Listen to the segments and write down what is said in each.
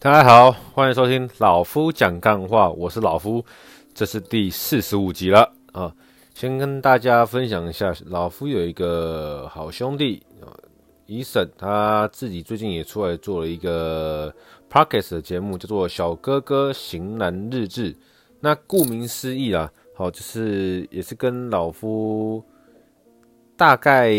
大家好，欢迎收听老夫讲干话，我是老夫，这是第四十五集了啊。先跟大家分享一下，老夫有一个好兄弟啊，伊森，他自己最近也出来做了一个 Podcast 的节目，叫做《小哥哥型男日志》。那顾名思义啦，好，就是也是跟老夫大概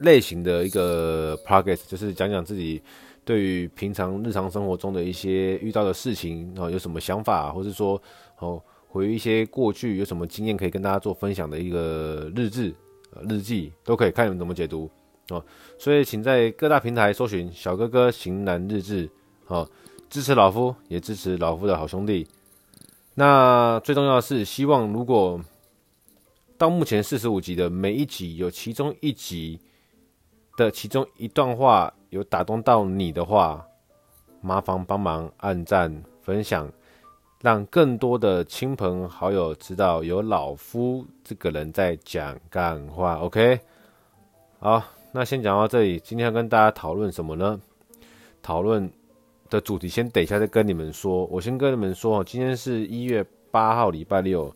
类型的一个 Podcast，就是讲讲自己。对于平常日常生活中的一些遇到的事情，啊有什么想法，或是说哦，回忆一些过去有什么经验可以跟大家做分享的一个日志、日记，都可以看你们怎么解读哦。所以请在各大平台搜寻“小哥哥型男日志”，哦，支持老夫，也支持老夫的好兄弟。那最重要的是，希望如果到目前四十五集的每一集有其中一集的其中一段话。有打动到你的话，麻烦帮忙按赞分享，让更多的亲朋好友知道有老夫这个人在讲干话。OK，好，那先讲到这里。今天要跟大家讨论什么呢？讨论的主题先等一下再跟你们说。我先跟你们说，今天是一月八号，礼拜六。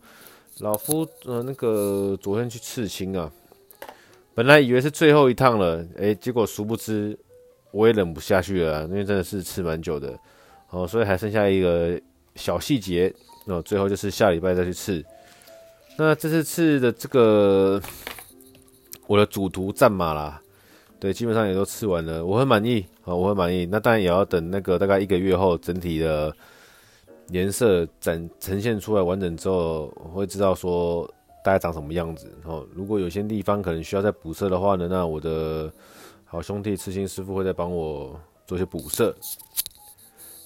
老夫呃，那个昨天去刺青啊，本来以为是最后一趟了，诶，结果殊不知。我也忍不下去了，因为真的是吃蛮久的，哦，所以还剩下一个小细节，哦，最后就是下礼拜再去吃。那这次吃的这个我的主图战马啦，对，基本上也都吃完了，我很满意，啊，我很满意。那当然也要等那个大概一个月后，整体的颜色展呈现出来完整之后，我会知道说大概长什么样子。哦，如果有些地方可能需要再补色的话呢，那我的。好兄弟刺青师傅会再帮我做些补色，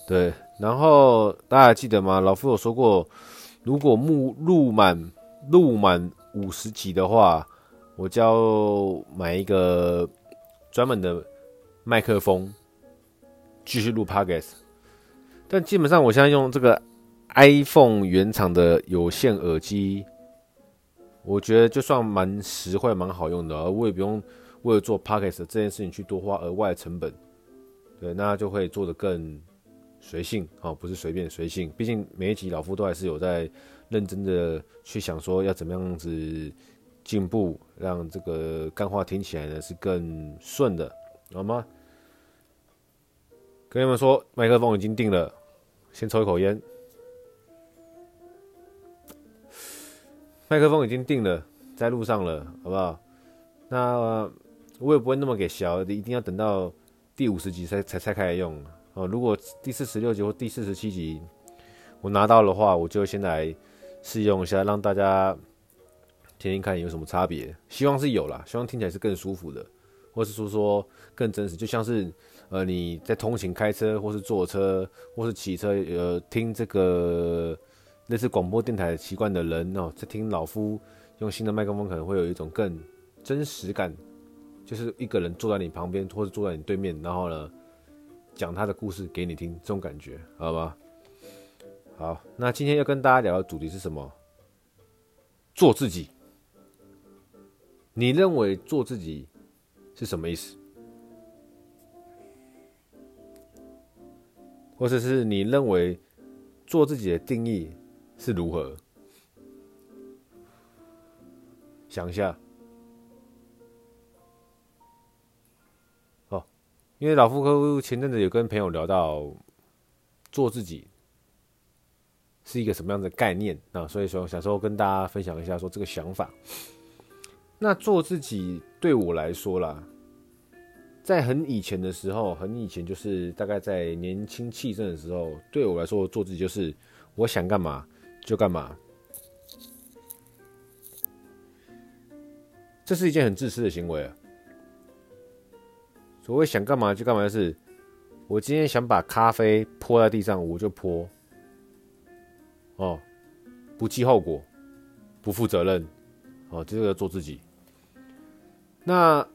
对，然后大家记得吗？老夫有说过，如果目录满录满五十集的话，我就要买一个专门的麦克风继续录 Podcast。但基本上我现在用这个 iPhone 原厂的有线耳机，我觉得就算蛮实惠、蛮好用的，而我也不用。为了做 Podcast 这件事情去多花额外的成本，对，那就会做得更随性哦，不是随便随性。毕竟每一集老夫都还是有在认真的去想说要怎么样子进步，让这个干话听起来呢是更顺的，好吗？跟你们说，麦克风已经定了，先抽一口烟。麦克风已经定了，在路上了，好不好？那。我也不会那么给小，一定要等到第五十集才才才开始用哦。如果第四十六集或第四十七集我拿到的话，我就先来试用一下，让大家听听看有什么差别。希望是有啦，希望听起来是更舒服的，或是说说更真实。就像是呃你在通勤开车，或是坐车，或是骑车，呃听这个类似广播电台习惯的人哦，在听老夫用新的麦克风，可能会有一种更真实感。就是一个人坐在你旁边，或者坐在你对面，然后呢，讲他的故事给你听，这种感觉，好吧？好，那今天要跟大家聊的主题是什么？做自己。你认为做自己是什么意思？或者是你认为做自己的定义是如何？想一下。因为老夫客户前阵子有跟朋友聊到做自己是一个什么样的概念啊，所以说想说跟大家分享一下说这个想法。那做自己对我来说啦，在很以前的时候，很以前就是大概在年轻气盛的时候，对我来说做自己就是我想干嘛就干嘛，这是一件很自私的行为啊。所谓想干嘛就干嘛，就是我今天想把咖啡泼在地上，我就泼，哦，不计后果，不负责任，哦，这个做自己。那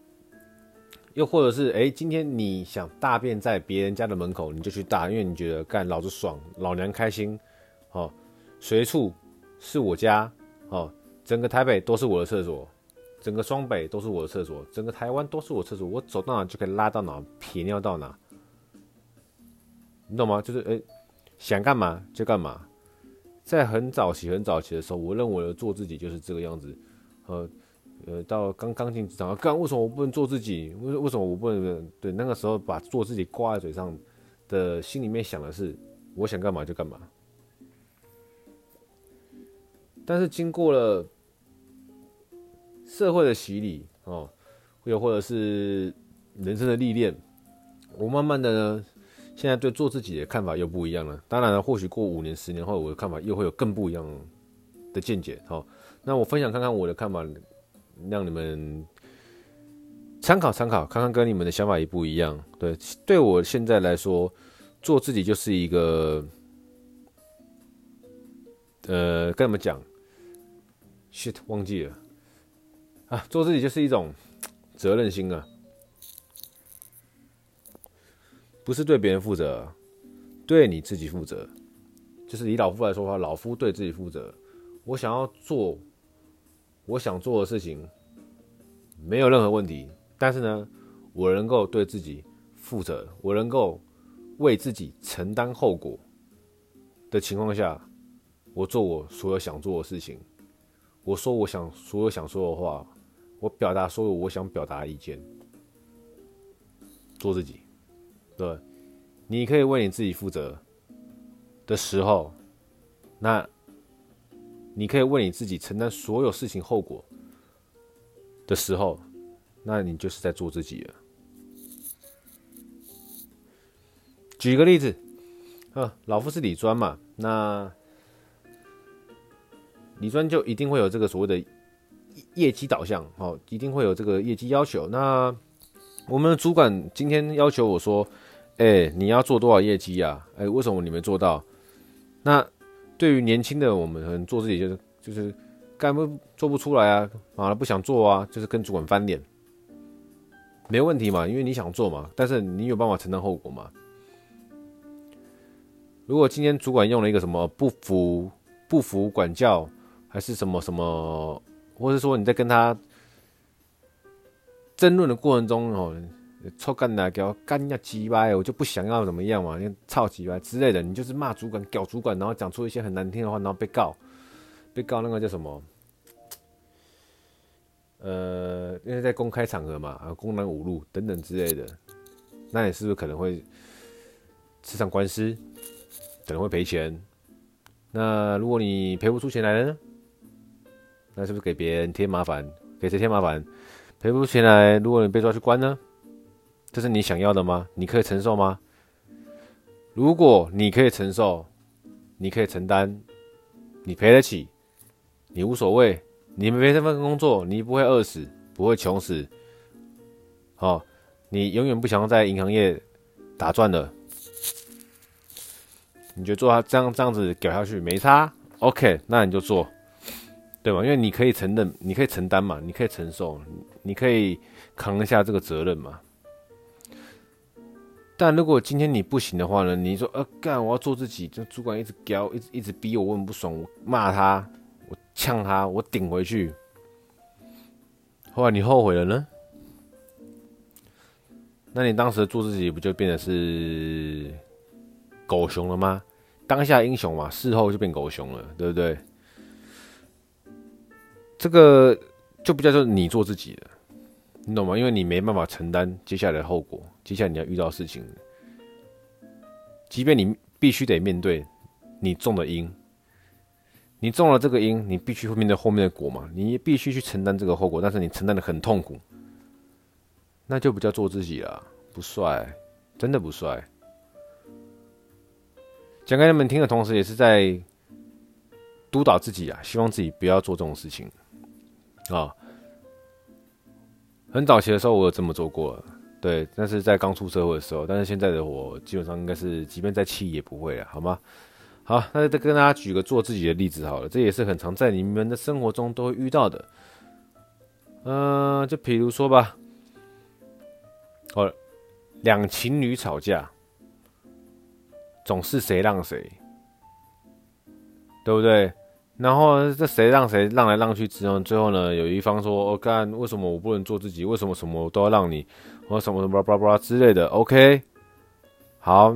又或者是，哎，今天你想大便在别人家的门口，你就去大，因为你觉得干老子爽，老娘开心，哦，随处是我家，哦，整个台北都是我的厕所。整个双北都是我的厕所，整个台湾都是我厕所，我走到哪就可以拉到哪，撇尿到哪。你懂吗？就是诶、想干嘛就干嘛。在很早期、很早期的时候，我认为做自己就是这个样子。呃呃，到刚刚进职场，干为什么我不能做自己？为为什么我不能？对，那个时候把做自己挂在嘴上的心里面想的是，我想干嘛就干嘛。但是经过了社会的洗礼哦，又或者是人生的历练，我慢慢的呢，现在对做自己的看法又不一样了。当然了，或许过五年、十年后，我的看法又会有更不一样的见解。好，那我分享看看我的看法，让你们参考参考，看看跟你们的想法也不一样。对，对我现在来说，做自己就是一个，呃，跟你们讲。shit，忘记了啊！做自己就是一种责任心啊，不是对别人负责，对你自己负责。就是以老夫来说的话，老夫对自己负责。我想要做我想做的事情，没有任何问题。但是呢，我能够对自己负责，我能够为自己承担后果的情况下，我做我所有想做的事情。我说我想所有想说的话，我表达所有我想表达的意见，做自己。对，你可以为你自己负责的时候，那你可以为你自己承担所有事情后果的时候，那你就是在做自己了。举个例子，啊，老夫是理专嘛，那。理专就一定会有这个所谓的业绩导向，哦，一定会有这个业绩要求。那我们的主管今天要求我说：“哎，你要做多少业绩啊？哎，为什么你没做到？”那对于年轻的我们，可能做自己就是就是干不做不出来啊，啊不想做啊，就是跟主管翻脸，没问题嘛，因为你想做嘛，但是你有办法承担后果嘛？如果今天主管用了一个什么不服不服管教，还是什么什么，或者说你在跟他争论的过程中哦，臭干的给我干下鸡巴，我就不想要怎么样嘛，你操鸡巴之类的，你就是骂主管、屌主管，然后讲出一些很难听的话，然后被告，被告那个叫什么？呃，因为在公开场合嘛，啊，公然侮辱等等之类的，那你是不是可能会吃上官司，可能会赔钱？那如果你赔不出钱来呢？那是不是给别人添麻烦？给谁添麻烦？赔不出钱来，如果你被抓去关呢？这是你想要的吗？你可以承受吗？如果你可以承受，你可以承担，你赔得起，你无所谓，你没这份工作，你不会饿死，不会穷死，哦，你永远不想要在银行业打转了，你就做他这样这样子搞下去没差，OK，那你就做。对吧？因为你可以承认，你可以承担嘛，你可以承受，你可以扛一下这个责任嘛。但如果今天你不行的话呢？你说，呃，干，我要做自己，这主管一直屌，一直一直逼我，我很不爽，我骂他，我呛他，我顶回去。后来你后悔了呢？那你当时做自己不就变得是狗熊了吗？当下英雄嘛，事后就变狗熊了，对不对？这个就不叫做你做自己了，你懂吗？因为你没办法承担接下来的后果，接下来你要遇到事情，即便你必须得面对你种的因，你种了这个因，你必须会面对后面的果嘛，你必须去承担这个后果，但是你承担的很痛苦，那就不叫做自己了，不帅，真的不帅。讲给你们听的同时，也是在督导自己啊，希望自己不要做这种事情。啊、很早期的时候我有这么做过，对，但是在刚出社会的时候，但是现在的我基本上应该是，即便在气也不会了，好吗？好，那再跟大家举个做自己的例子好了，这也是很常在你们的生活中都会遇到的。嗯、就比如说吧，哦，两情侣吵架，总是谁让谁，对不对？然后这谁让谁让来让去之后，最后呢，有一方说：“我干，为什么我不能做自己？为什么什么都要让你？我什么什么巴拉巴拉之类的？”OK，好，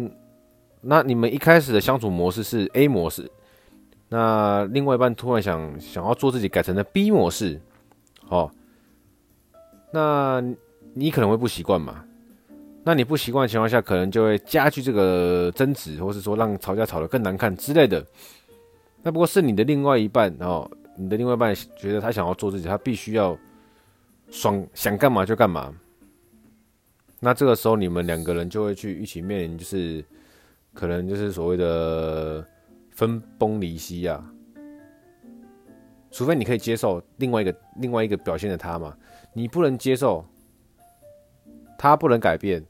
那你们一开始的相处模式是 A 模式，那另外一半突然想想要做自己，改成了 B 模式，哦，那你可能会不习惯嘛？那你不习惯的情况下，可能就会加剧这个争执，或是说让吵架吵得更难看之类的。那不过是你的另外一半哦，你的另外一半觉得他想要做自己，他必须要爽，想干嘛就干嘛。那这个时候你们两个人就会去一起面临，就是可能就是所谓的分崩离析呀。除非你可以接受另外一个另外一个表现的他嘛，你不能接受，他不能改变。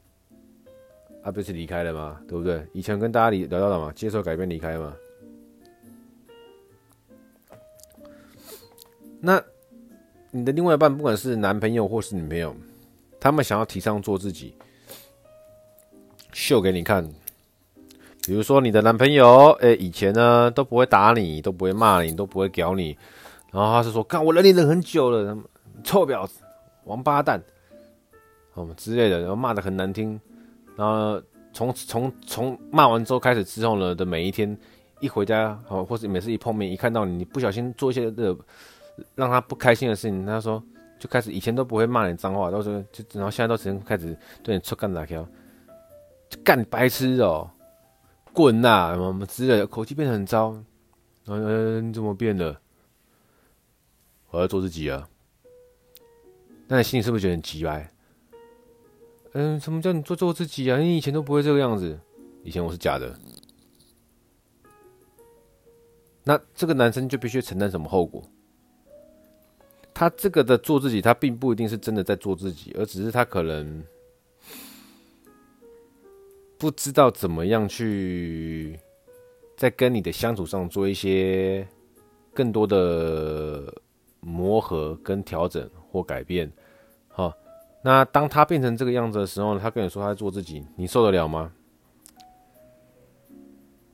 他、啊、不是离开了吗？对不对？以前跟大家聊聊到了嘛，接受改变，离开嘛。那你的另外一半，不管是男朋友或是女朋友，他们想要提倡做自己，秀给你看。比如说你的男朋友，哎，以前呢都不会打你，都不会骂你，都不会屌你，然后他是说，看我忍你忍很久了，臭婊子，王八蛋，哦之类的，然后骂得很难听。然后从从从骂完之后开始之后呢的每一天，一回家哦，或是每次一碰面，一看到你，你不小心做一些的让他不开心的事情，他说就开始以前都不会骂你脏话，到时候就然后现在都直接开始对你出干哪条，就干白痴哦，滚呐什么什么之类的，口气变得很糟。嗯，你怎么变了？我要做自己啊。那你心里是不是觉得很奇怪？嗯，什么叫你做做自己啊？你以前都不会这个样子，以前我是假的。那这个男生就必须承担什么后果？他这个的做自己，他并不一定是真的在做自己，而只是他可能不知道怎么样去在跟你的相处上做一些更多的磨合、跟调整或改变，好。那当他变成这个样子的时候，他跟你说他在做自己，你受得了吗？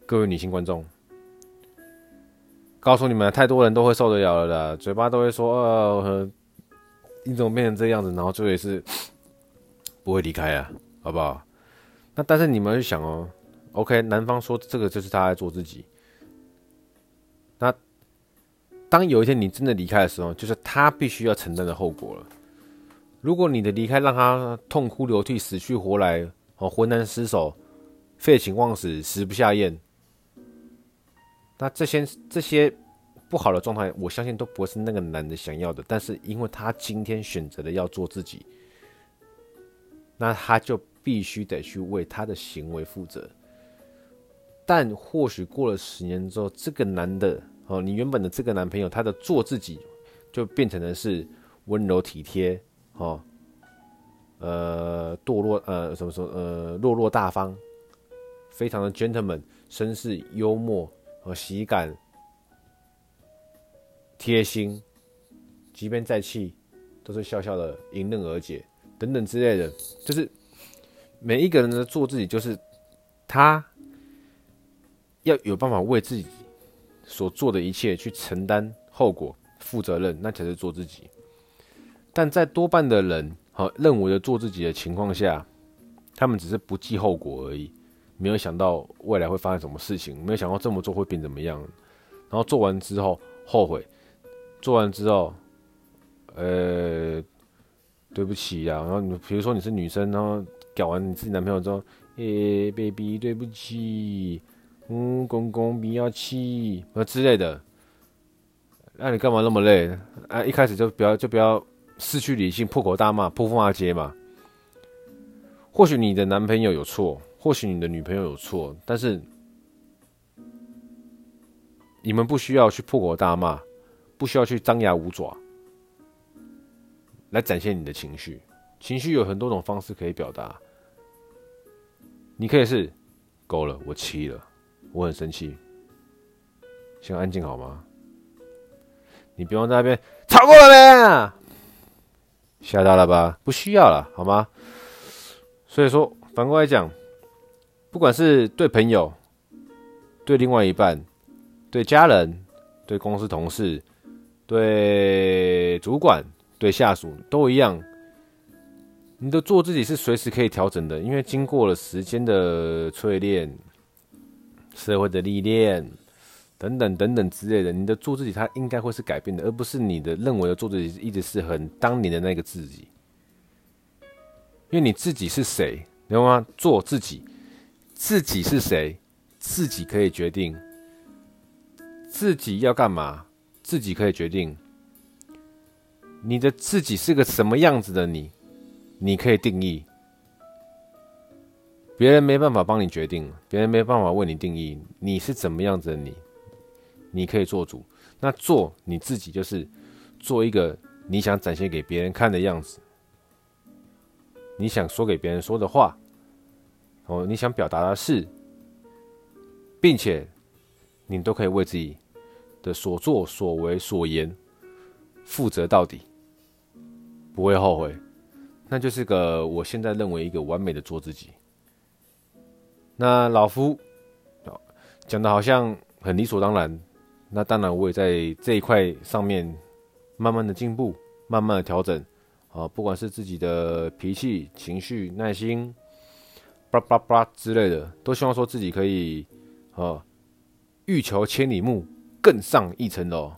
各位女性观众，告诉你们，太多人都会受得了了啦，嘴巴都会说，呃，你怎么变成这样子？然后最后也是 不会离开啊，好不好？那但是你们去想哦，OK，男方说这个就是他在做自己，那当有一天你真的离开的时候，就是他必须要承担的后果了。如果你的离开让他痛哭流涕、死去活来、哦，浑然失守、废寝忘食、食不下咽，那这些这些不好的状态，我相信都不是那个男的想要的。但是因为他今天选择了要做自己，那他就必须得去为他的行为负责。但或许过了十年之后，这个男的哦，你原本的这个男朋友，他的做自己就变成的是温柔体贴。哦，呃，堕落，呃，怎么说？呃，落落大方，非常的 gentleman，绅士、幽默和喜感、贴心，即便再气，都是笑笑的迎刃而解，等等之类的。就是每一个人的做自己，就是他要有办法为自己所做的一切去承担后果、负责任，那才是做自己。但在多半的人和认为的做自己的情况下，他们只是不计后果而已，没有想到未来会发生什么事情，没有想到这么做会变怎么样，然后做完之后后悔，做完之后，呃，对不起呀，然后你比如说你是女生，然后搞完你自己男朋友之后，诶，baby，对不起，嗯，公公不要气，呃之类的，那你干嘛那么累？啊，一开始就不要就不要。失去理性，破口大骂，破风骂街嘛。或许你的男朋友有错，或许你的女朋友有错，但是你们不需要去破口大骂，不需要去张牙舞爪来展现你的情绪。情绪有很多种方式可以表达。你可以是够了，我气了，我很生气，先安静好吗？你不用在那边吵过了没？吓到了吧？不需要了，好吗？所以说，反过来讲，不管是对朋友、对另外一半、对家人、对公司同事、对主管、对下属，都一样。你的做自己是随时可以调整的，因为经过了时间的淬炼，社会的历练等等等等之类的，你的做自己，它应该会是改变的，而不是你的认为的做自己一直是很当年的那个自己。因为你自己是谁，你知道吗？做自己，自己是谁，自己可以决定，自己要干嘛，自己可以决定。你的自己是个什么样子的你，你可以定义。别人没办法帮你决定，别人没办法为你定义你是怎么样子的你，你可以做主。那做你自己，就是做一个你想展现给别人看的样子，你想说给别人说的话，哦，你想表达的是，并且你都可以为自己的所作所为所言负责到底，不会后悔。那就是个我现在认为一个完美的做自己。那老夫讲的好像很理所当然，那当然我也在这一块上面慢慢的进步，慢慢的调整啊，不管是自己的脾气、情绪、耐心，叭叭叭之类的，都希望说自己可以啊，欲求千里目，更上一层楼，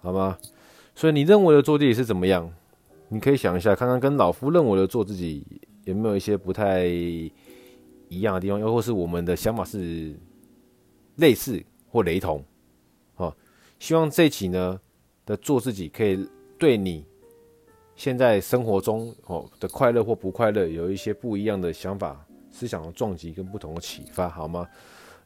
好吗？所以你认为的做自己是怎么样？你可以想一下，看看跟老夫认为的做自己有没有一些不太。一样的地方，又或是我们的想法是类似或雷同，哦，希望这期呢的做自己，可以对你现在生活中哦的快乐或不快乐有一些不一样的想法、思想的撞击跟不同的启发，好吗？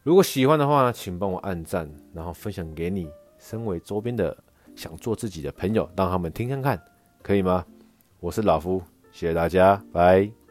如果喜欢的话，请帮我按赞，然后分享给你身为周边的想做自己的朋友，让他们听看看，可以吗？我是老夫，谢谢大家，拜。